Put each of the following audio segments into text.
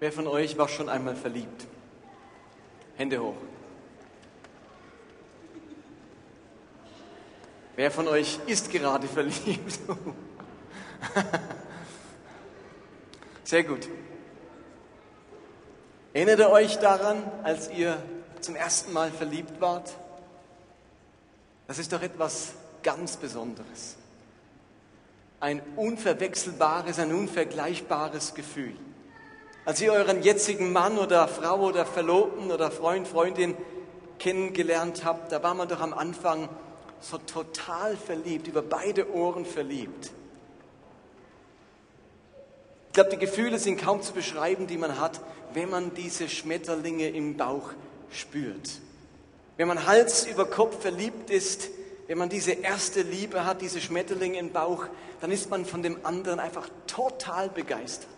Wer von euch war schon einmal verliebt? Hände hoch. Wer von euch ist gerade verliebt? Sehr gut. Erinnert ihr euch daran, als ihr zum ersten Mal verliebt wart? Das ist doch etwas ganz Besonderes. Ein unverwechselbares, ein unvergleichbares Gefühl. Als ihr euren jetzigen Mann oder Frau oder Verlobten oder Freund, Freundin kennengelernt habt, da war man doch am Anfang so total verliebt, über beide Ohren verliebt. Ich glaube, die Gefühle sind kaum zu beschreiben, die man hat, wenn man diese Schmetterlinge im Bauch spürt. Wenn man Hals über Kopf verliebt ist, wenn man diese erste Liebe hat, diese Schmetterlinge im Bauch, dann ist man von dem anderen einfach total begeistert.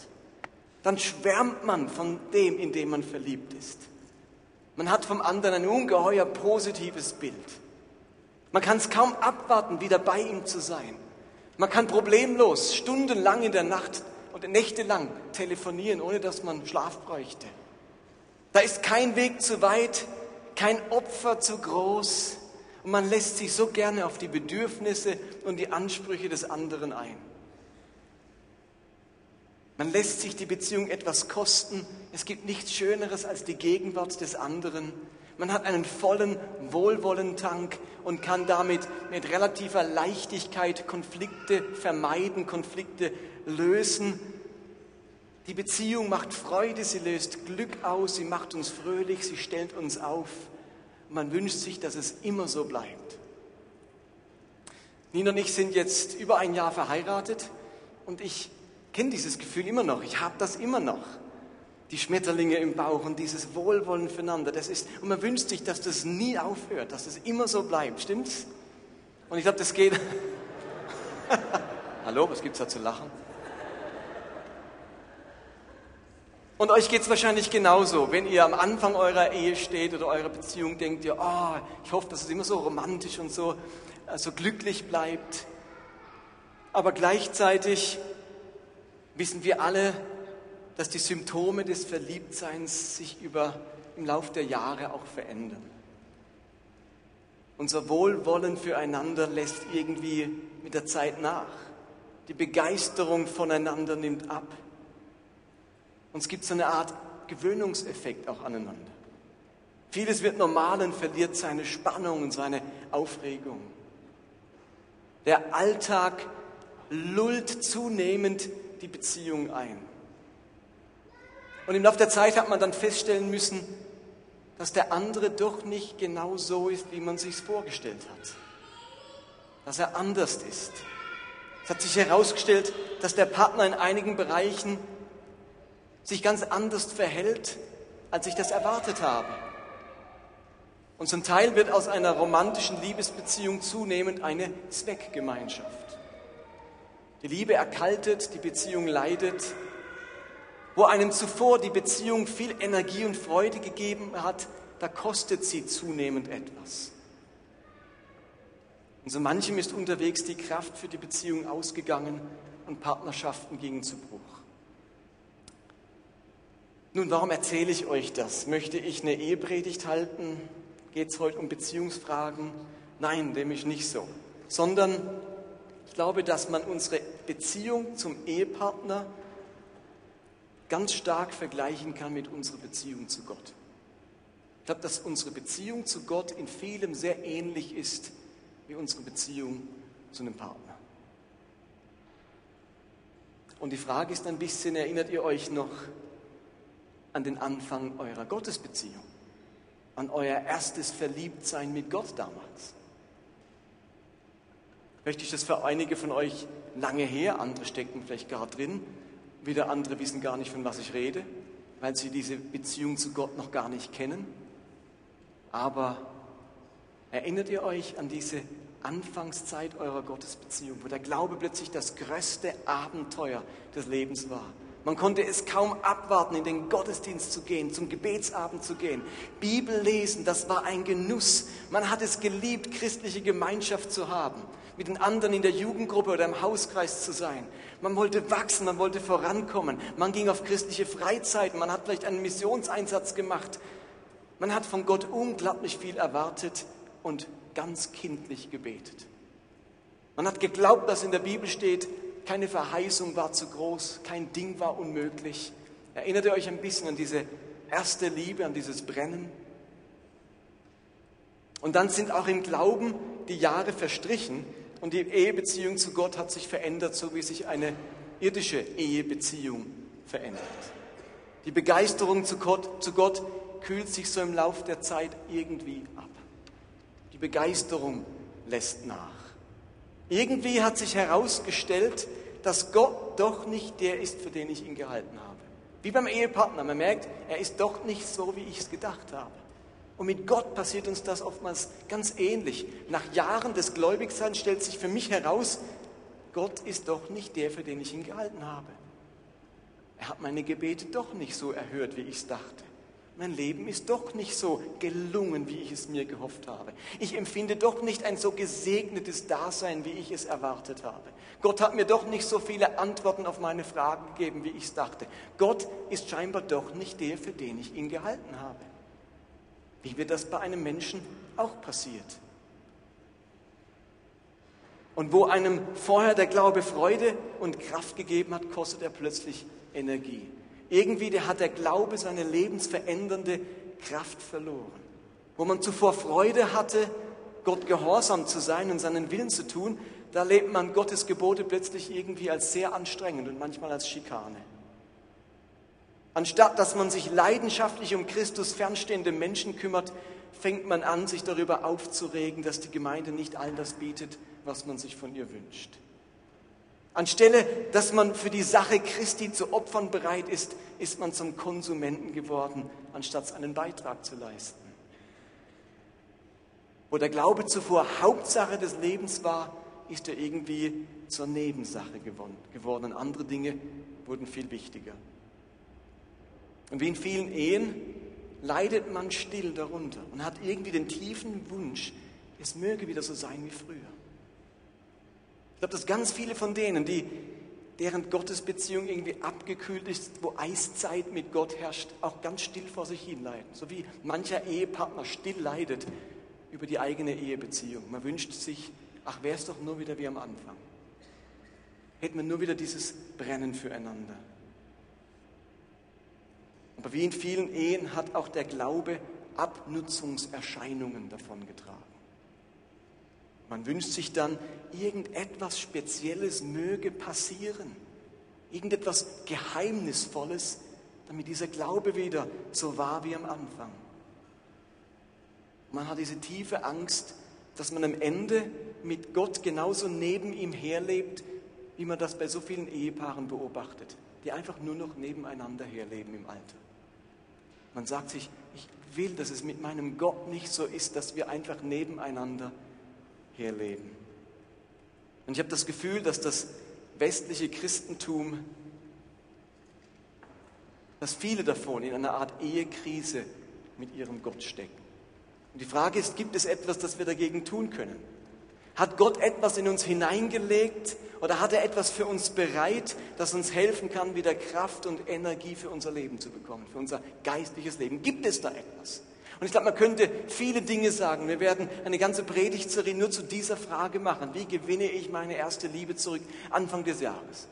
Dann schwärmt man von dem, in dem man verliebt ist. Man hat vom anderen ein ungeheuer positives Bild. Man kann es kaum abwarten, wieder bei ihm zu sein. Man kann problemlos stundenlang in der Nacht und nächtelang telefonieren, ohne dass man Schlaf bräuchte. Da ist kein Weg zu weit, kein Opfer zu groß und man lässt sich so gerne auf die Bedürfnisse und die Ansprüche des anderen ein. Man lässt sich die Beziehung etwas kosten. Es gibt nichts Schöneres als die Gegenwart des anderen. Man hat einen vollen Wohlwollentank und kann damit mit relativer Leichtigkeit Konflikte vermeiden, Konflikte lösen. Die Beziehung macht Freude, sie löst Glück aus, sie macht uns fröhlich, sie stellt uns auf. Man wünscht sich, dass es immer so bleibt. Nina und ich sind jetzt über ein Jahr verheiratet und ich kenne dieses Gefühl immer noch. Ich habe das immer noch die Schmetterlinge im Bauch und dieses Wohlwollen füreinander. Das ist, und man wünscht sich, dass das nie aufhört, dass das immer so bleibt. Stimmt's? Und ich glaube, das geht. Hallo, was gibt's da zu lachen? Und euch geht's wahrscheinlich genauso, wenn ihr am Anfang eurer Ehe steht oder eurer Beziehung, denkt ihr, oh, ich hoffe, dass es immer so romantisch und so, äh, so glücklich bleibt. Aber gleichzeitig wissen wir alle, dass die Symptome des Verliebtseins sich über, im Lauf der Jahre auch verändern. Unser Wohlwollen füreinander lässt irgendwie mit der Zeit nach. Die Begeisterung voneinander nimmt ab. Und es gibt so eine Art Gewöhnungseffekt auch aneinander. Vieles wird normal und verliert seine Spannung und seine Aufregung. Der Alltag lullt zunehmend die Beziehung ein. Und im Laufe der Zeit hat man dann feststellen müssen, dass der andere doch nicht genau so ist, wie man sich vorgestellt hat. Dass er anders ist. Es hat sich herausgestellt, dass der Partner in einigen Bereichen sich ganz anders verhält, als ich das erwartet habe. Und zum Teil wird aus einer romantischen Liebesbeziehung zunehmend eine Zweckgemeinschaft. Die Liebe erkaltet, die Beziehung leidet wo einem zuvor die Beziehung viel Energie und Freude gegeben hat, da kostet sie zunehmend etwas. Und so manchem ist unterwegs die Kraft für die Beziehung ausgegangen und Partnerschaften gingen zu Bruch. Nun, warum erzähle ich euch das? Möchte ich eine Ehepredigt halten? Geht es heute um Beziehungsfragen? Nein, nämlich nicht so. Sondern ich glaube, dass man unsere Beziehung zum Ehepartner ganz stark vergleichen kann mit unserer Beziehung zu Gott. Ich glaube, dass unsere Beziehung zu Gott in vielem sehr ähnlich ist wie unsere Beziehung zu einem Partner. Und die Frage ist ein bisschen, erinnert ihr euch noch an den Anfang eurer Gottesbeziehung? An euer erstes Verliebtsein mit Gott damals? Möchte ich das für einige von euch lange her, andere stecken vielleicht gerade drin, wieder andere wissen gar nicht, von was ich rede, weil sie diese Beziehung zu Gott noch gar nicht kennen. Aber erinnert ihr euch an diese Anfangszeit eurer Gottesbeziehung, wo der Glaube plötzlich das größte Abenteuer des Lebens war? Man konnte es kaum abwarten, in den Gottesdienst zu gehen, zum Gebetsabend zu gehen. Bibel lesen, das war ein Genuss. Man hat es geliebt, christliche Gemeinschaft zu haben. Mit den anderen in der Jugendgruppe oder im Hauskreis zu sein. Man wollte wachsen, man wollte vorankommen. Man ging auf christliche Freizeiten, man hat vielleicht einen Missionseinsatz gemacht. Man hat von Gott unglaublich viel erwartet und ganz kindlich gebetet. Man hat geglaubt, dass in der Bibel steht, keine Verheißung war zu groß, kein Ding war unmöglich. Erinnert ihr euch ein bisschen an diese erste Liebe, an dieses Brennen? Und dann sind auch im Glauben die Jahre verstrichen und die Ehebeziehung zu Gott hat sich verändert, so wie sich eine irdische Ehebeziehung verändert. Die Begeisterung zu Gott, zu Gott kühlt sich so im Lauf der Zeit irgendwie ab. Die Begeisterung lässt nach. Irgendwie hat sich herausgestellt, dass Gott doch nicht der ist, für den ich ihn gehalten habe. Wie beim Ehepartner. Man merkt, er ist doch nicht so, wie ich es gedacht habe. Und mit Gott passiert uns das oftmals ganz ähnlich. Nach Jahren des Gläubigseins stellt sich für mich heraus, Gott ist doch nicht der, für den ich ihn gehalten habe. Er hat meine Gebete doch nicht so erhört, wie ich es dachte. Mein Leben ist doch nicht so gelungen, wie ich es mir gehofft habe. Ich empfinde doch nicht ein so gesegnetes Dasein, wie ich es erwartet habe. Gott hat mir doch nicht so viele Antworten auf meine Fragen gegeben, wie ich es dachte. Gott ist scheinbar doch nicht der, für den ich ihn gehalten habe. Wie wird das bei einem Menschen auch passiert? Und wo einem vorher der Glaube Freude und Kraft gegeben hat, kostet er plötzlich Energie. Irgendwie hat der Glaube seine lebensverändernde Kraft verloren. Wo man zuvor Freude hatte, Gott gehorsam zu sein und seinen Willen zu tun, da lebt man Gottes Gebote plötzlich irgendwie als sehr anstrengend und manchmal als Schikane. Anstatt dass man sich leidenschaftlich um Christus fernstehende Menschen kümmert, fängt man an, sich darüber aufzuregen, dass die Gemeinde nicht all das bietet, was man sich von ihr wünscht. Anstelle, dass man für die Sache Christi zu Opfern bereit ist, ist man zum Konsumenten geworden, anstatt einen Beitrag zu leisten. Wo der Glaube zuvor Hauptsache des Lebens war, ist er irgendwie zur Nebensache geworden. Andere Dinge wurden viel wichtiger. Und wie in vielen Ehen leidet man still darunter und hat irgendwie den tiefen Wunsch, es möge wieder so sein wie früher. Ich glaube, dass ganz viele von denen, die, deren Gottesbeziehung irgendwie abgekühlt ist, wo Eiszeit mit Gott herrscht, auch ganz still vor sich hin leiden. So wie mancher Ehepartner still leidet über die eigene Ehebeziehung. Man wünscht sich, ach, wäre es doch nur wieder wie am Anfang. Hätten wir nur wieder dieses Brennen füreinander. Aber wie in vielen Ehen hat auch der Glaube Abnutzungserscheinungen davongetragen. Man wünscht sich dann, irgendetwas Spezielles möge passieren, irgendetwas Geheimnisvolles, damit dieser Glaube wieder so war wie am Anfang. Man hat diese tiefe Angst, dass man am Ende mit Gott genauso neben ihm herlebt, wie man das bei so vielen Ehepaaren beobachtet, die einfach nur noch nebeneinander herleben im Alter. Man sagt sich, ich will, dass es mit meinem Gott nicht so ist, dass wir einfach nebeneinander herleben. Und ich habe das Gefühl, dass das westliche Christentum, dass viele davon in einer Art Ehekrise mit ihrem Gott stecken. Und die Frage ist, gibt es etwas, das wir dagegen tun können? Hat Gott etwas in uns hineingelegt oder hat er etwas für uns bereit, das uns helfen kann, wieder Kraft und Energie für unser Leben zu bekommen, für unser geistliches Leben? Gibt es da etwas? Und ich glaube, man könnte viele Dinge sagen. Wir werden eine ganze Predigtserie nur zu dieser Frage machen. Wie gewinne ich meine erste Liebe zurück Anfang des Jahres?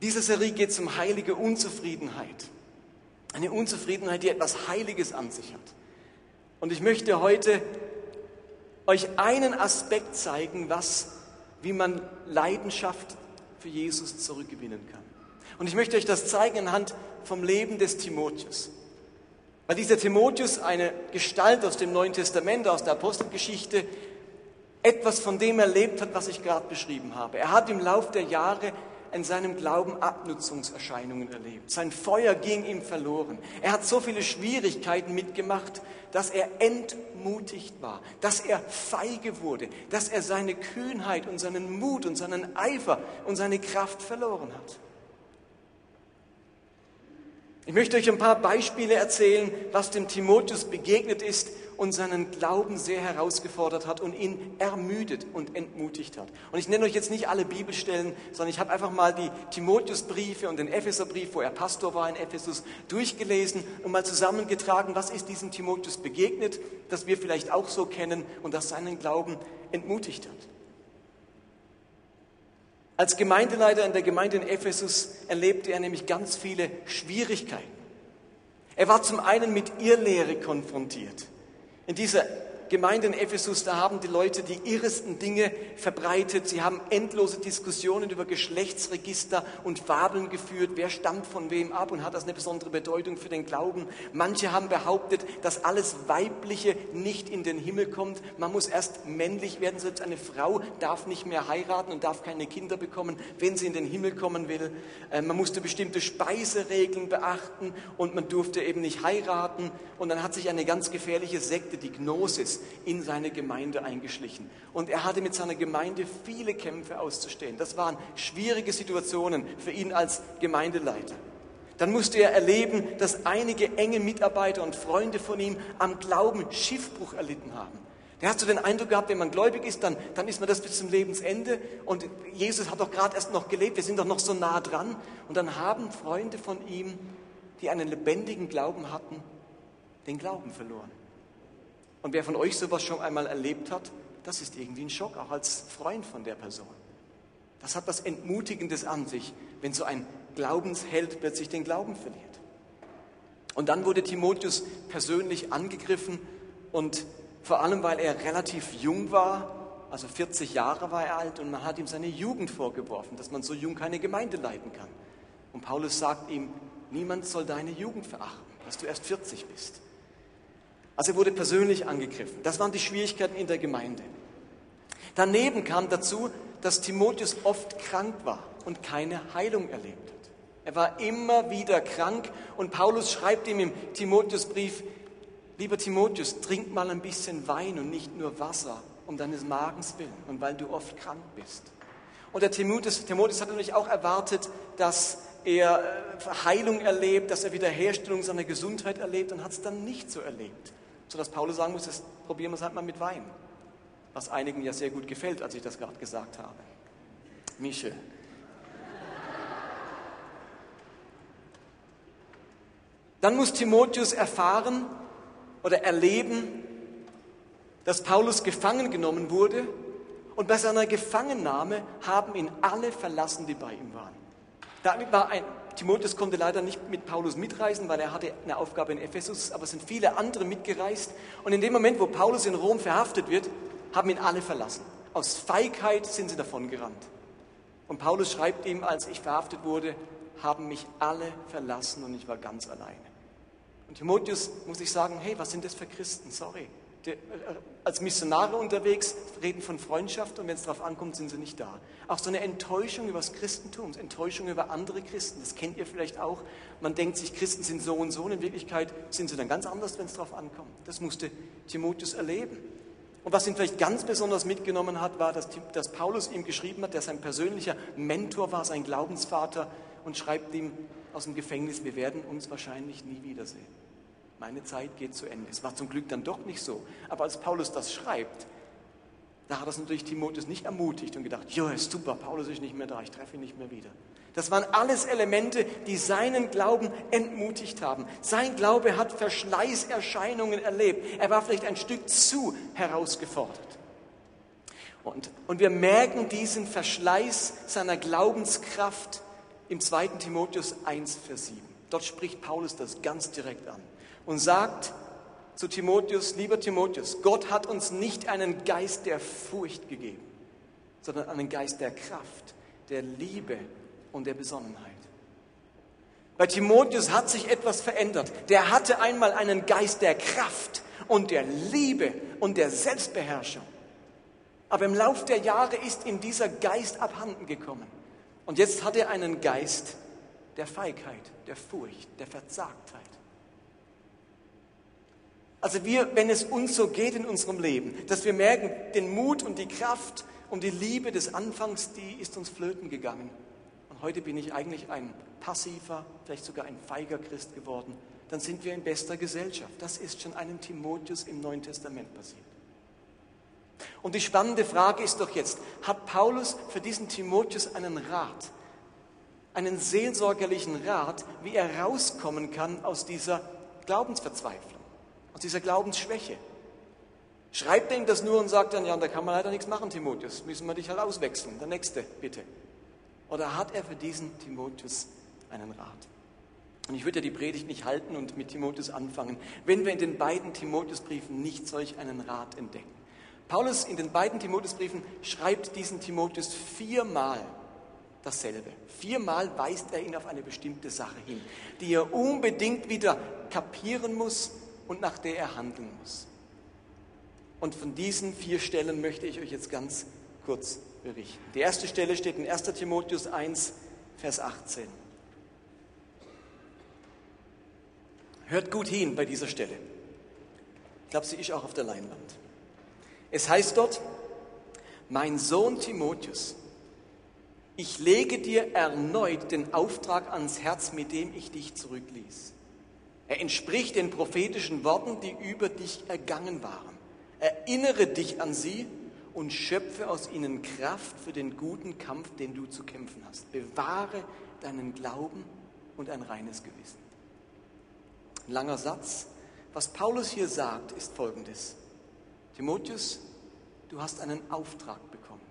Diese Serie geht um heilige Unzufriedenheit. Eine Unzufriedenheit, die etwas Heiliges an sich hat. Und ich möchte heute euch einen Aspekt zeigen, was, wie man Leidenschaft für Jesus zurückgewinnen kann. Und ich möchte euch das zeigen anhand vom Leben des Timotheus. Weil dieser Timotheus eine Gestalt aus dem Neuen Testament, aus der Apostelgeschichte, etwas von dem erlebt hat, was ich gerade beschrieben habe. Er hat im Lauf der Jahre in seinem Glauben Abnutzungserscheinungen erlebt. Sein Feuer ging ihm verloren. Er hat so viele Schwierigkeiten mitgemacht, dass er entmutigt war, dass er feige wurde, dass er seine Kühnheit und seinen Mut und seinen Eifer und seine Kraft verloren hat. Ich möchte euch ein paar Beispiele erzählen, was dem Timotheus begegnet ist und seinen Glauben sehr herausgefordert hat und ihn ermüdet und entmutigt hat. Und ich nenne euch jetzt nicht alle Bibelstellen, sondern ich habe einfach mal die Timotheusbriefe und den Epheserbrief, wo er Pastor war in Ephesus, durchgelesen und mal zusammengetragen, was ist diesem Timotheus begegnet, das wir vielleicht auch so kennen und das seinen Glauben entmutigt hat. Als Gemeindeleiter in der Gemeinde in Ephesus erlebte er nämlich ganz viele Schwierigkeiten. Er war zum einen mit Irrlehre konfrontiert. In dieser Gemeinde in Ephesus, da haben die Leute die irresten Dinge verbreitet. Sie haben endlose Diskussionen über Geschlechtsregister und Fabeln geführt. Wer stammt von wem ab und hat das eine besondere Bedeutung für den Glauben? Manche haben behauptet, dass alles Weibliche nicht in den Himmel kommt. Man muss erst männlich werden. Selbst eine Frau darf nicht mehr heiraten und darf keine Kinder bekommen, wenn sie in den Himmel kommen will. Äh, man musste bestimmte Speiseregeln beachten und man durfte eben nicht heiraten. Und dann hat sich eine ganz gefährliche Sekte, die Gnosis, in seine Gemeinde eingeschlichen. Und er hatte mit seiner Gemeinde viele Kämpfe auszustehen. Das waren schwierige Situationen für ihn als Gemeindeleiter. Dann musste er erleben, dass einige enge Mitarbeiter und Freunde von ihm am Glauben Schiffbruch erlitten haben. Der hat so den Eindruck gehabt, wenn man gläubig ist, dann, dann ist man das bis zum Lebensende. Und Jesus hat doch gerade erst noch gelebt, wir sind doch noch so nah dran. Und dann haben Freunde von ihm, die einen lebendigen Glauben hatten, den Glauben verloren. Und wer von euch sowas schon einmal erlebt hat, das ist irgendwie ein Schock, auch als Freund von der Person. Das hat was Entmutigendes an sich, wenn so ein Glaubensheld plötzlich den Glauben verliert. Und dann wurde Timotheus persönlich angegriffen und vor allem, weil er relativ jung war, also 40 Jahre war er alt und man hat ihm seine Jugend vorgeworfen, dass man so jung keine Gemeinde leiten kann. Und Paulus sagt ihm, niemand soll deine Jugend verachten, dass du erst 40 bist. Also er wurde persönlich angegriffen. Das waren die Schwierigkeiten in der Gemeinde. Daneben kam dazu, dass Timotheus oft krank war und keine Heilung erlebt hat. Er war immer wieder krank und Paulus schreibt ihm im Timotheusbrief, lieber Timotheus, trink mal ein bisschen Wein und nicht nur Wasser, um deines Magens willen und weil du oft krank bist. Und der Timotheus, Timotheus hat natürlich auch erwartet, dass er äh, Heilung erlebt, dass er Wiederherstellung seiner Gesundheit erlebt und hat es dann nicht so erlebt sodass Paulus sagen muss, das probieren wir es halt mal mit Wein. Was einigen ja sehr gut gefällt, als ich das gerade gesagt habe. Mische. Dann muss Timotheus erfahren oder erleben, dass Paulus gefangen genommen wurde und bei seiner Gefangennahme haben ihn alle verlassen, die bei ihm waren. Damit war ein Timotheus konnte leider nicht mit Paulus mitreisen, weil er hatte eine Aufgabe in Ephesus, aber es sind viele andere mitgereist. Und in dem Moment, wo Paulus in Rom verhaftet wird, haben ihn alle verlassen. Aus Feigheit sind sie davon gerannt. Und Paulus schreibt ihm, als ich verhaftet wurde, haben mich alle verlassen und ich war ganz alleine. Und Timotheus muss ich sagen, hey, was sind das für Christen? Sorry. Äh, als Missionare unterwegs, reden von Freundschaft und wenn es darauf ankommt, sind sie nicht da. Auch so eine Enttäuschung über das Christentum, Enttäuschung über andere Christen, das kennt ihr vielleicht auch. Man denkt sich, Christen sind so und so und in Wirklichkeit sind sie dann ganz anders, wenn es darauf ankommt. Das musste Timotheus erleben. Und was ihn vielleicht ganz besonders mitgenommen hat, war, dass, dass Paulus ihm geschrieben hat, der sein persönlicher Mentor war, sein Glaubensvater und schreibt ihm aus dem Gefängnis, wir werden uns wahrscheinlich nie wiedersehen. Meine Zeit geht zu Ende. Es war zum Glück dann doch nicht so. Aber als Paulus das schreibt, da hat das natürlich Timotheus nicht ermutigt und gedacht, jo, ist super, Paulus ist nicht mehr da, ich treffe ihn nicht mehr wieder. Das waren alles Elemente, die seinen Glauben entmutigt haben. Sein Glaube hat Verschleißerscheinungen erlebt. Er war vielleicht ein Stück zu herausgefordert. Und, und wir merken diesen Verschleiß seiner Glaubenskraft im 2. Timotheus 1, Vers 7. Dort spricht Paulus das ganz direkt an und sagt zu Timotheus, lieber Timotheus, Gott hat uns nicht einen Geist der Furcht gegeben, sondern einen Geist der Kraft, der Liebe und der Besonnenheit. Bei Timotheus hat sich etwas verändert. Der hatte einmal einen Geist der Kraft und der Liebe und der Selbstbeherrschung. Aber im Lauf der Jahre ist ihm dieser Geist abhanden gekommen. Und jetzt hat er einen Geist der Feigheit, der Furcht, der Verzagtheit. Also wir, wenn es uns so geht in unserem Leben, dass wir merken, den Mut und die Kraft und die Liebe des Anfangs, die ist uns flöten gegangen. Und heute bin ich eigentlich ein passiver, vielleicht sogar ein feiger Christ geworden, dann sind wir in bester Gesellschaft. Das ist schon einem Timotheus im Neuen Testament passiert. Und die spannende Frage ist doch jetzt, hat Paulus für diesen Timotheus einen Rat, einen seelsorgerlichen Rat, wie er rauskommen kann aus dieser Glaubensverzweiflung, aus dieser Glaubensschwäche? Schreibt ihm das nur und sagt dann, ja, da kann man leider nichts machen, Timotheus, müssen wir dich halt auswechseln. Der nächste, bitte. Oder hat er für diesen Timotheus einen Rat? Und ich würde ja die Predigt nicht halten und mit Timotheus anfangen, wenn wir in den beiden Timotheusbriefen nicht solch einen Rat entdecken. Paulus in den beiden Timotheusbriefen schreibt diesen Timotheus viermal dasselbe. Viermal weist er ihn auf eine bestimmte Sache hin, die er unbedingt wieder kapieren muss und nach der er handeln muss. Und von diesen vier Stellen möchte ich euch jetzt ganz kurz berichten. Die erste Stelle steht in 1 Timotheus 1, Vers 18. Hört gut hin bei dieser Stelle. Ich glaube, sie ist auch auf der Leinwand. Es heißt dort, mein Sohn Timotheus, ich lege dir erneut den Auftrag ans Herz, mit dem ich dich zurückließ. Er entspricht den prophetischen Worten, die über dich ergangen waren. Erinnere dich an sie und schöpfe aus ihnen Kraft für den guten Kampf, den du zu kämpfen hast. Bewahre deinen Glauben und ein reines Gewissen. Ein langer Satz. Was Paulus hier sagt, ist folgendes. Timotheus, du hast einen Auftrag bekommen.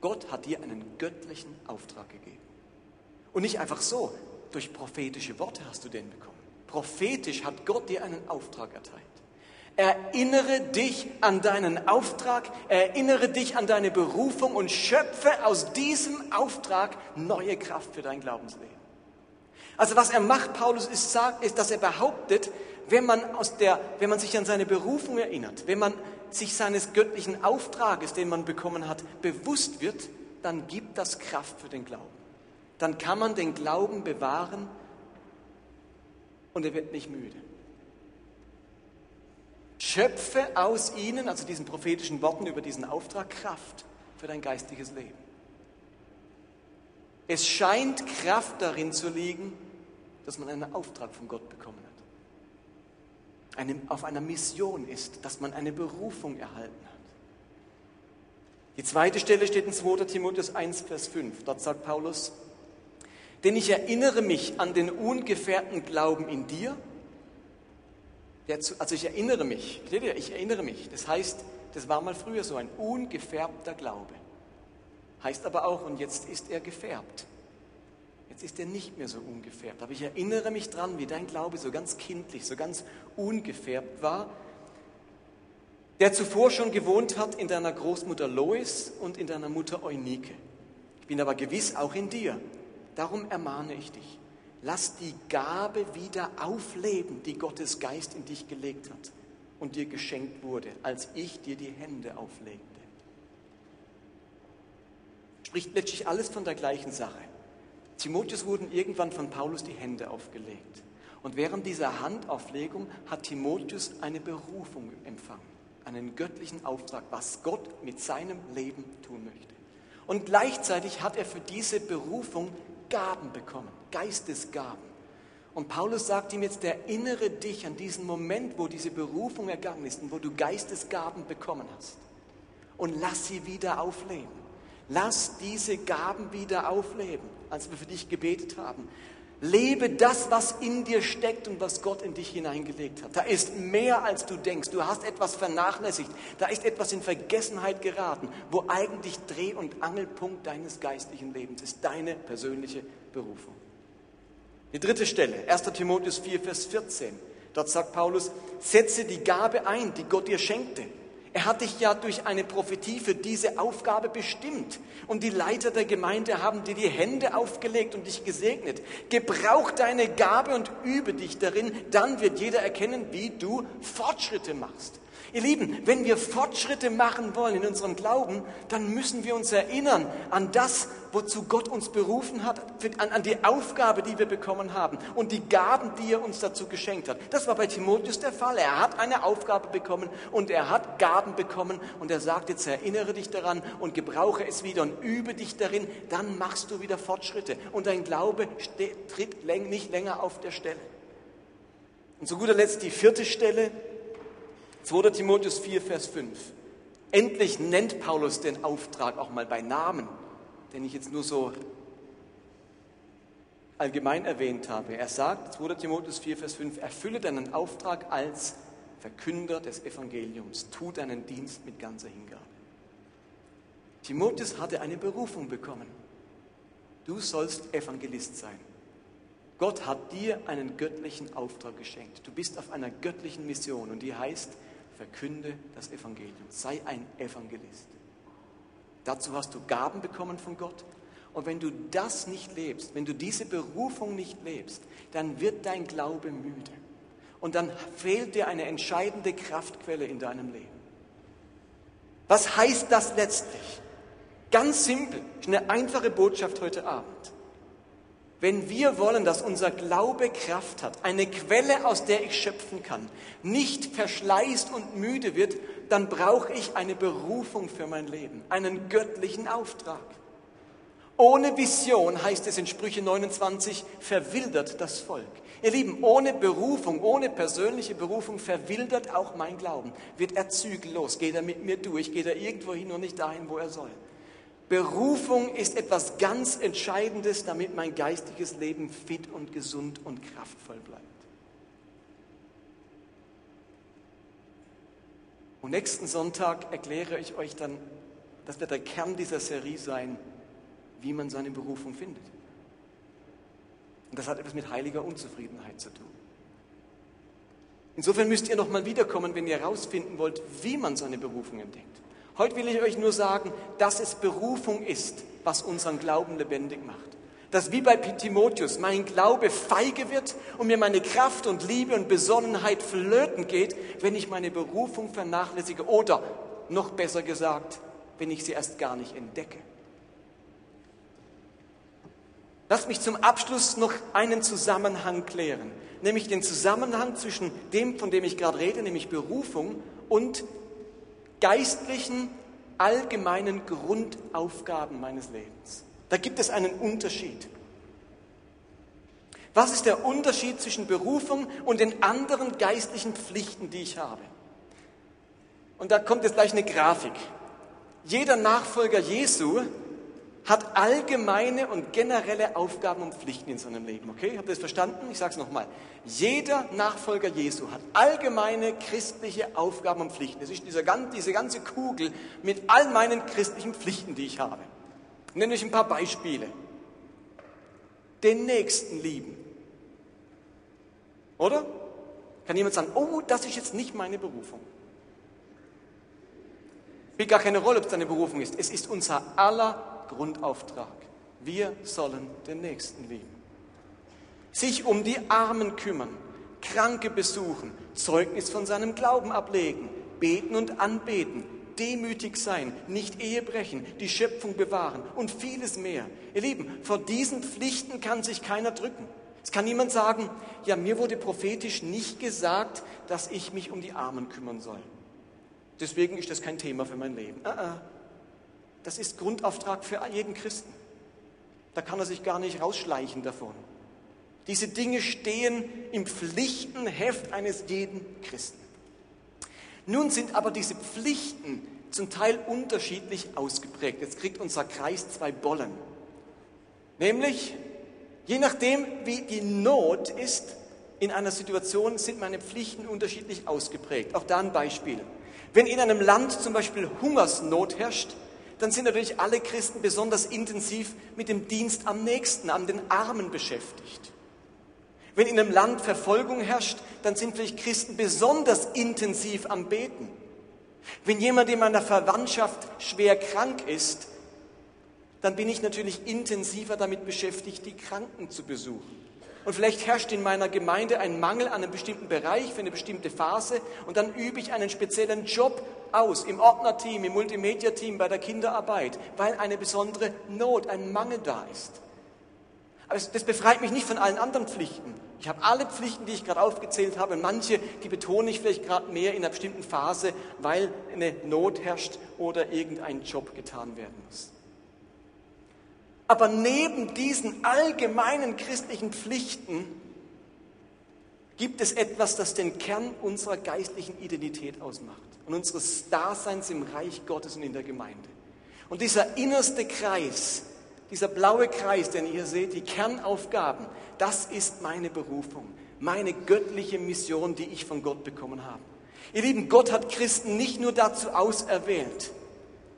Gott hat dir einen göttlichen Auftrag gegeben. Und nicht einfach so, durch prophetische Worte hast du den bekommen. Prophetisch hat Gott dir einen Auftrag erteilt. Erinnere dich an deinen Auftrag, erinnere dich an deine Berufung und schöpfe aus diesem Auftrag neue Kraft für dein Glaubensleben. Also was er macht, Paulus, ist, ist dass er behauptet, wenn man, aus der, wenn man sich an seine Berufung erinnert, wenn man sich seines göttlichen Auftrages, den man bekommen hat, bewusst wird, dann gibt das Kraft für den Glauben. Dann kann man den Glauben bewahren und er wird nicht müde. Schöpfe aus ihnen, also diesen prophetischen Worten über diesen Auftrag, Kraft für dein geistiges Leben. Es scheint Kraft darin zu liegen, dass man einen Auftrag von Gott bekommen hat. Eine, auf einer Mission ist, dass man eine Berufung erhalten hat. Die zweite Stelle steht in 2. Timotheus 1, Vers 5. Dort sagt Paulus, denn ich erinnere mich an den ungefährten Glauben in dir also ich erinnere mich, ich erinnere mich. Das heißt, das war mal früher so ein ungefärbter Glaube. Heißt aber auch, und jetzt ist er gefärbt. Jetzt ist er nicht mehr so ungefärbt. Aber ich erinnere mich dran, wie dein Glaube so ganz kindlich, so ganz ungefärbt war, der zuvor schon gewohnt hat in deiner Großmutter Lois und in deiner Mutter Eunike. Ich bin aber gewiss auch in dir. Darum ermahne ich dich. Lass die Gabe wieder aufleben, die Gottes Geist in dich gelegt hat und dir geschenkt wurde, als ich dir die Hände auflegte. Spricht letztlich alles von der gleichen Sache. Timotheus wurden irgendwann von Paulus die Hände aufgelegt. Und während dieser Handauflegung hat Timotheus eine Berufung empfangen, einen göttlichen Auftrag, was Gott mit seinem Leben tun möchte. Und gleichzeitig hat er für diese Berufung Gaben bekommen, Geistesgaben. Und Paulus sagt ihm jetzt, erinnere dich an diesen Moment, wo diese Berufung ergangen ist und wo du Geistesgaben bekommen hast. Und lass sie wieder aufleben. Lass diese Gaben wieder aufleben, als wir für dich gebetet haben. Lebe das, was in dir steckt und was Gott in dich hineingelegt hat. Da ist mehr, als du denkst. Du hast etwas vernachlässigt. Da ist etwas in Vergessenheit geraten, wo eigentlich Dreh- und Angelpunkt deines geistlichen Lebens ist. Deine persönliche Berufung. Die dritte Stelle, 1. Timotheus 4, Vers 14. Dort sagt Paulus, setze die Gabe ein, die Gott dir schenkte. Er hat dich ja durch eine Prophetie für diese Aufgabe bestimmt. Und die Leiter der Gemeinde haben dir die Hände aufgelegt und dich gesegnet. Gebrauch deine Gabe und übe dich darin, dann wird jeder erkennen, wie du Fortschritte machst. Ihr Lieben, wenn wir Fortschritte machen wollen in unserem Glauben, dann müssen wir uns erinnern an das, wozu Gott uns berufen hat, an, die Aufgabe, die wir bekommen haben und die Gaben, die er uns dazu geschenkt hat. Das war bei Timotheus der Fall. Er hat eine Aufgabe bekommen und er hat Gaben bekommen und er sagt jetzt, erinnere dich daran und gebrauche es wieder und übe dich darin, dann machst du wieder Fortschritte und dein Glaube tritt nicht länger auf der Stelle. Und zu guter Letzt die vierte Stelle, 2. Timotheus 4, Vers 5. Endlich nennt Paulus den Auftrag auch mal bei Namen, den ich jetzt nur so allgemein erwähnt habe. Er sagt, 2. Timotheus 4, Vers 5, erfülle deinen Auftrag als Verkünder des Evangeliums, tu deinen Dienst mit ganzer Hingabe. Timotheus hatte eine Berufung bekommen. Du sollst Evangelist sein. Gott hat dir einen göttlichen Auftrag geschenkt. Du bist auf einer göttlichen Mission und die heißt, verkünde das Evangelium. Sei ein Evangelist. Dazu hast du Gaben bekommen von Gott. Und wenn du das nicht lebst, wenn du diese Berufung nicht lebst, dann wird dein Glaube müde. Und dann fehlt dir eine entscheidende Kraftquelle in deinem Leben. Was heißt das letztlich? Ganz simpel, eine einfache Botschaft heute Abend. Wenn wir wollen, dass unser Glaube Kraft hat, eine Quelle, aus der ich schöpfen kann, nicht verschleißt und müde wird, dann brauche ich eine Berufung für mein Leben, einen göttlichen Auftrag. Ohne Vision heißt es in Sprüche 29, verwildert das Volk. Ihr Lieben, ohne Berufung, ohne persönliche Berufung verwildert auch mein Glauben, wird er zügellos, geht er mit mir durch, geht er irgendwo hin und nicht dahin, wo er soll. Berufung ist etwas ganz Entscheidendes, damit mein geistiges Leben fit und gesund und kraftvoll bleibt. Und nächsten Sonntag erkläre ich euch dann, das wird der Kern dieser Serie sein, wie man seine Berufung findet. Und das hat etwas mit heiliger Unzufriedenheit zu tun. Insofern müsst ihr nochmal wiederkommen, wenn ihr herausfinden wollt, wie man seine Berufung entdeckt. Heute will ich euch nur sagen, dass es Berufung ist, was unseren Glauben lebendig macht. Dass wie bei Timotheus mein Glaube feige wird und mir meine Kraft und Liebe und Besonnenheit flöten geht, wenn ich meine Berufung vernachlässige oder noch besser gesagt, wenn ich sie erst gar nicht entdecke. Lass mich zum Abschluss noch einen Zusammenhang klären, nämlich den Zusammenhang zwischen dem, von dem ich gerade rede, nämlich Berufung und geistlichen, allgemeinen Grundaufgaben meines Lebens. Da gibt es einen Unterschied. Was ist der Unterschied zwischen Berufung und den anderen geistlichen Pflichten, die ich habe? Und da kommt jetzt gleich eine Grafik. Jeder Nachfolger Jesu hat allgemeine und generelle Aufgaben und Pflichten in seinem Leben. Okay, habt ihr das verstanden? Ich sage es nochmal. Jeder Nachfolger Jesu hat allgemeine christliche Aufgaben und Pflichten. Das ist diese ganze Kugel mit all meinen christlichen Pflichten, die ich habe. Ich nenne euch ein paar Beispiele. Den Nächsten lieben. Oder? Kann jemand sagen, oh, das ist jetzt nicht meine Berufung. Spielt gar keine Rolle, ob es deine Berufung ist. Es ist unser aller Grundauftrag. Wir sollen den Nächsten lieben. Sich um die Armen kümmern, Kranke besuchen, Zeugnis von seinem Glauben ablegen, beten und anbeten, demütig sein, nicht Ehe brechen, die Schöpfung bewahren und vieles mehr. Ihr Lieben, vor diesen Pflichten kann sich keiner drücken. Es kann niemand sagen, ja, mir wurde prophetisch nicht gesagt, dass ich mich um die Armen kümmern soll. Deswegen ist das kein Thema für mein Leben. Ah, ah. Das ist Grundauftrag für jeden Christen. Da kann er sich gar nicht rausschleichen davon. Diese Dinge stehen im Pflichtenheft eines jeden Christen. Nun sind aber diese Pflichten zum Teil unterschiedlich ausgeprägt. Jetzt kriegt unser Kreis zwei Bollen. Nämlich, je nachdem, wie die Not ist in einer Situation, sind meine Pflichten unterschiedlich ausgeprägt. Auch da ein Beispiel. Wenn in einem Land zum Beispiel Hungersnot herrscht, dann sind natürlich alle Christen besonders intensiv mit dem Dienst am Nächsten, an den Armen beschäftigt. Wenn in einem Land Verfolgung herrscht, dann sind vielleicht Christen besonders intensiv am Beten. Wenn jemand in meiner Verwandtschaft schwer krank ist, dann bin ich natürlich intensiver damit beschäftigt, die Kranken zu besuchen. Und vielleicht herrscht in meiner Gemeinde ein Mangel an einem bestimmten Bereich für eine bestimmte Phase und dann übe ich einen speziellen Job aus im Ordnerteam, im Multimedia-Team, bei der Kinderarbeit, weil eine besondere Not, ein Mangel da ist. Aber das befreit mich nicht von allen anderen Pflichten. Ich habe alle Pflichten, die ich gerade aufgezählt habe, und manche, die betone ich vielleicht gerade mehr in einer bestimmten Phase, weil eine Not herrscht oder irgendein Job getan werden muss. Aber neben diesen allgemeinen christlichen Pflichten gibt es etwas, das den Kern unserer geistlichen Identität ausmacht und unseres Daseins im Reich Gottes und in der Gemeinde. Und dieser innerste Kreis, dieser blaue Kreis, den ihr seht, die Kernaufgaben, das ist meine Berufung, meine göttliche Mission, die ich von Gott bekommen habe. Ihr Lieben, Gott hat Christen nicht nur dazu auserwählt,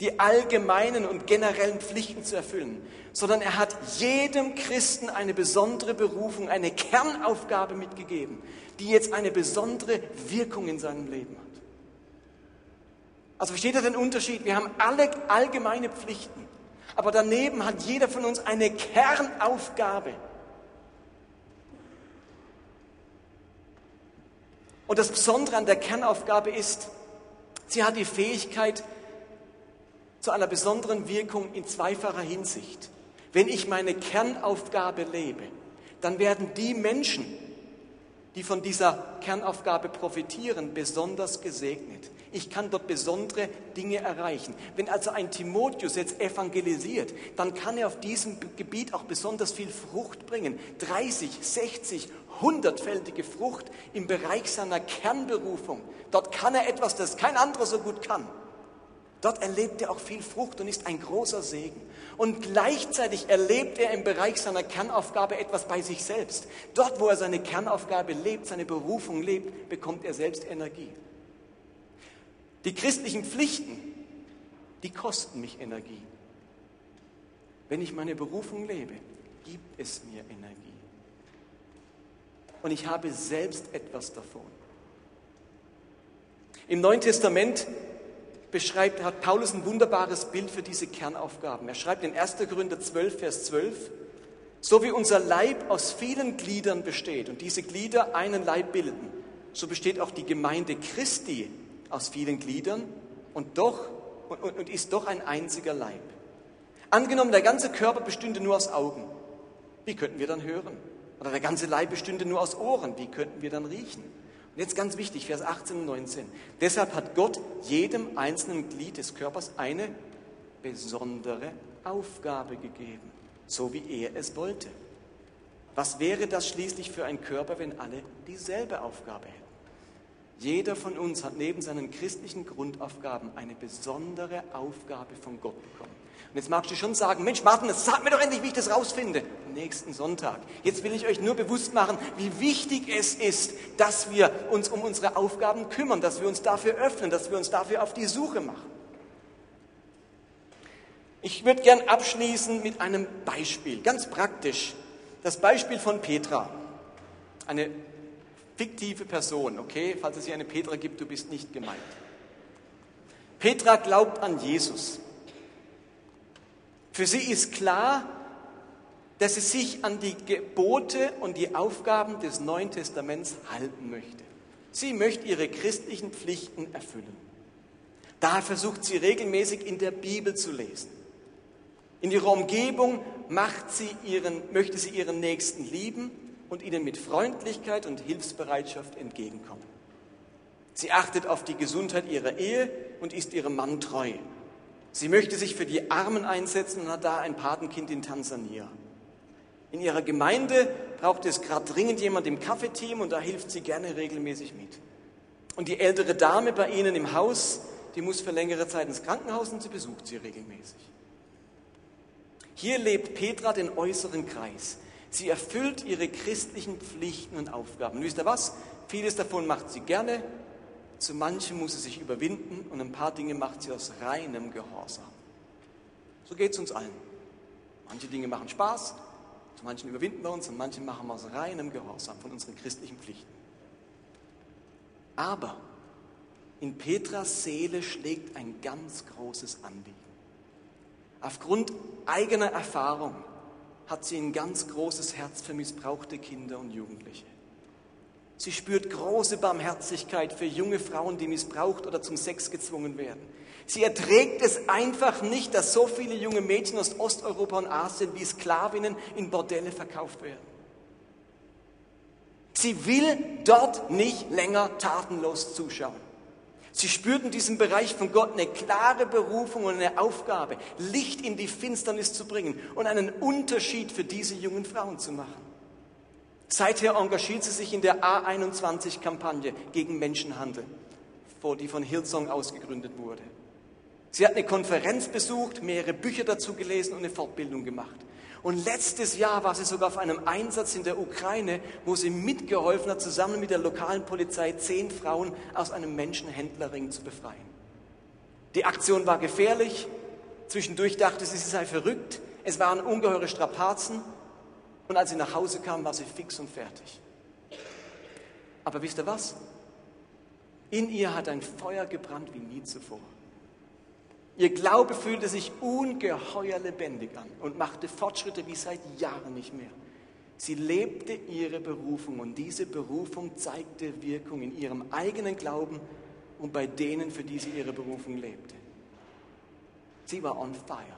die allgemeinen und generellen Pflichten zu erfüllen, sondern er hat jedem Christen eine besondere Berufung, eine Kernaufgabe mitgegeben, die jetzt eine besondere Wirkung in seinem Leben hat. Also versteht ihr den Unterschied? Wir haben alle allgemeine Pflichten, aber daneben hat jeder von uns eine Kernaufgabe. Und das Besondere an der Kernaufgabe ist, sie hat die Fähigkeit zu einer besonderen Wirkung in zweifacher Hinsicht. Wenn ich meine Kernaufgabe lebe, dann werden die Menschen, die von dieser Kernaufgabe profitieren, besonders gesegnet. Ich kann dort besondere Dinge erreichen. Wenn also ein Timotheus jetzt evangelisiert, dann kann er auf diesem Gebiet auch besonders viel Frucht bringen. 30, 60, hundertfältige Frucht im Bereich seiner Kernberufung. Dort kann er etwas, das kein anderer so gut kann. Dort erlebt er auch viel Frucht und ist ein großer Segen. Und gleichzeitig erlebt er im Bereich seiner Kernaufgabe etwas bei sich selbst. Dort, wo er seine Kernaufgabe lebt, seine Berufung lebt, bekommt er selbst Energie. Die christlichen Pflichten, die kosten mich Energie. Wenn ich meine Berufung lebe, gibt es mir Energie. Und ich habe selbst etwas davon. Im Neuen Testament beschreibt, hat Paulus ein wunderbares Bild für diese Kernaufgaben. Er schreibt in 1. Korinther 12, Vers 12, so wie unser Leib aus vielen Gliedern besteht und diese Glieder einen Leib bilden, so besteht auch die Gemeinde Christi aus vielen Gliedern und doch und, und ist doch ein einziger Leib. Angenommen, der ganze Körper bestünde nur aus Augen, wie könnten wir dann hören? Oder der ganze Leib bestünde nur aus Ohren, wie könnten wir dann riechen? Und jetzt ganz wichtig, Vers 18 und 19. Deshalb hat Gott jedem einzelnen Glied des Körpers eine besondere Aufgabe gegeben, so wie er es wollte. Was wäre das schließlich für ein Körper, wenn alle dieselbe Aufgabe hätten? Jeder von uns hat neben seinen christlichen Grundaufgaben eine besondere Aufgabe von Gott bekommen. Und jetzt magst du schon sagen, Mensch Martin, sag mir doch endlich, wie ich das rausfinde. Nächsten Sonntag. Jetzt will ich euch nur bewusst machen, wie wichtig es ist, dass wir uns um unsere Aufgaben kümmern, dass wir uns dafür öffnen, dass wir uns dafür auf die Suche machen. Ich würde gern abschließen mit einem Beispiel, ganz praktisch. Das Beispiel von Petra. Eine fiktive Person, okay? Falls es hier eine Petra gibt, du bist nicht gemeint. Petra glaubt an Jesus. Für sie ist klar, dass sie sich an die Gebote und die Aufgaben des Neuen Testaments halten möchte. Sie möchte ihre christlichen Pflichten erfüllen. Daher versucht sie regelmäßig in der Bibel zu lesen. In ihrer Umgebung sie ihren, möchte sie ihren Nächsten lieben und ihnen mit Freundlichkeit und Hilfsbereitschaft entgegenkommen. Sie achtet auf die Gesundheit ihrer Ehe und ist ihrem Mann treu. Sie möchte sich für die Armen einsetzen und hat da ein Patenkind in Tansania. In ihrer Gemeinde braucht es gerade dringend jemand im Kaffeeteam und da hilft sie gerne regelmäßig mit. Und die ältere Dame bei ihnen im Haus, die muss für längere Zeit ins Krankenhaus und sie besucht sie regelmäßig. Hier lebt Petra den äußeren Kreis. Sie erfüllt ihre christlichen Pflichten und Aufgaben. Und wisst ihr was? Vieles davon macht sie gerne, zu manchen muss sie sich überwinden und ein paar Dinge macht sie aus reinem Gehorsam. So geht es uns allen. Manche Dinge machen Spaß, manchen überwinden wir uns und manche machen wir aus reinem Gehorsam von unseren christlichen Pflichten. Aber in Petras Seele schlägt ein ganz großes Anliegen. Aufgrund eigener Erfahrung hat sie ein ganz großes Herz für missbrauchte Kinder und Jugendliche. Sie spürt große Barmherzigkeit für junge Frauen, die missbraucht oder zum Sex gezwungen werden. Sie erträgt es einfach nicht, dass so viele junge Mädchen aus Osteuropa und Asien wie Sklavinnen in Bordelle verkauft werden. Sie will dort nicht länger tatenlos zuschauen. Sie spürt in diesem Bereich von Gott eine klare Berufung und eine Aufgabe, Licht in die Finsternis zu bringen und einen Unterschied für diese jungen Frauen zu machen. Seither engagiert sie sich in der A21-Kampagne gegen Menschenhandel, die von Hillsong ausgegründet wurde. Sie hat eine Konferenz besucht, mehrere Bücher dazu gelesen und eine Fortbildung gemacht. Und letztes Jahr war sie sogar auf einem Einsatz in der Ukraine, wo sie mitgeholfen hat, zusammen mit der lokalen Polizei zehn Frauen aus einem Menschenhändlerring zu befreien. Die Aktion war gefährlich. Zwischendurch dachte sie, sie sei verrückt. Es waren ungeheure Strapazen. Und als sie nach Hause kam, war sie fix und fertig. Aber wisst ihr was? In ihr hat ein Feuer gebrannt wie nie zuvor. Ihr Glaube fühlte sich ungeheuer lebendig an und machte Fortschritte wie seit Jahren nicht mehr. Sie lebte ihre Berufung und diese Berufung zeigte Wirkung in ihrem eigenen Glauben und bei denen, für die sie ihre Berufung lebte. Sie war on fire.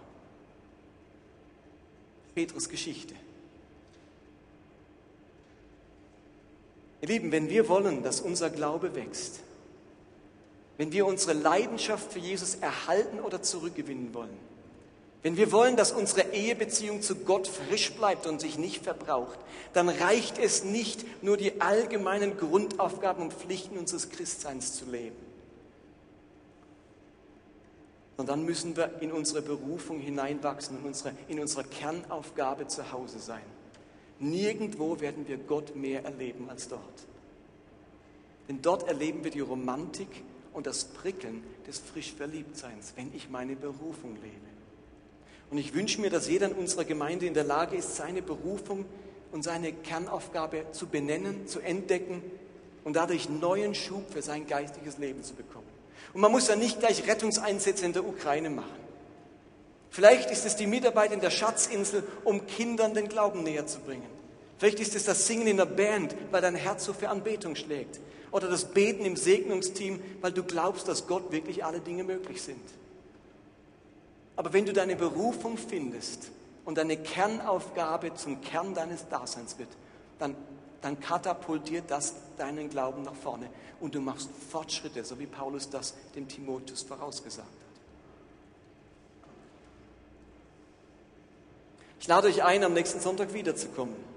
Petrus Geschichte. Ihr Lieben, wenn wir wollen, dass unser Glaube wächst, wenn wir unsere Leidenschaft für Jesus erhalten oder zurückgewinnen wollen, wenn wir wollen, dass unsere Ehebeziehung zu Gott frisch bleibt und sich nicht verbraucht, dann reicht es nicht, nur die allgemeinen Grundaufgaben und Pflichten unseres Christseins zu leben. Sondern dann müssen wir in unsere Berufung hineinwachsen und unsere, in unserer Kernaufgabe zu Hause sein. Nirgendwo werden wir Gott mehr erleben als dort. Denn dort erleben wir die Romantik und das Prickeln des Frischverliebtseins, wenn ich meine Berufung lebe. Und ich wünsche mir, dass jeder in unserer Gemeinde in der Lage ist, seine Berufung und seine Kernaufgabe zu benennen, zu entdecken und dadurch neuen Schub für sein geistiges Leben zu bekommen. Und man muss ja nicht gleich Rettungseinsätze in der Ukraine machen. Vielleicht ist es die Mitarbeit in der Schatzinsel, um Kindern den Glauben näher zu bringen. Vielleicht ist es das Singen in der Band, weil dein Herz so für Anbetung schlägt oder das Beten im Segnungsteam, weil du glaubst, dass Gott wirklich alle Dinge möglich sind. Aber wenn du deine Berufung findest und deine Kernaufgabe zum Kern deines Daseins wird, dann, dann katapultiert das deinen Glauben nach vorne und du machst Fortschritte, so wie Paulus das dem Timotheus vorausgesagt hat. Ich lade euch ein, am nächsten Sonntag wiederzukommen.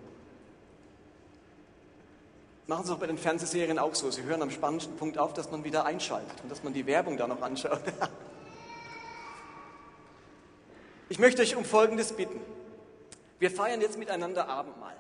Machen Sie auch bei den Fernsehserien auch so. Sie hören am spannendsten Punkt auf, dass man wieder einschaltet und dass man die Werbung da noch anschaut. Ich möchte euch um Folgendes bitten. Wir feiern jetzt miteinander Abendmahl.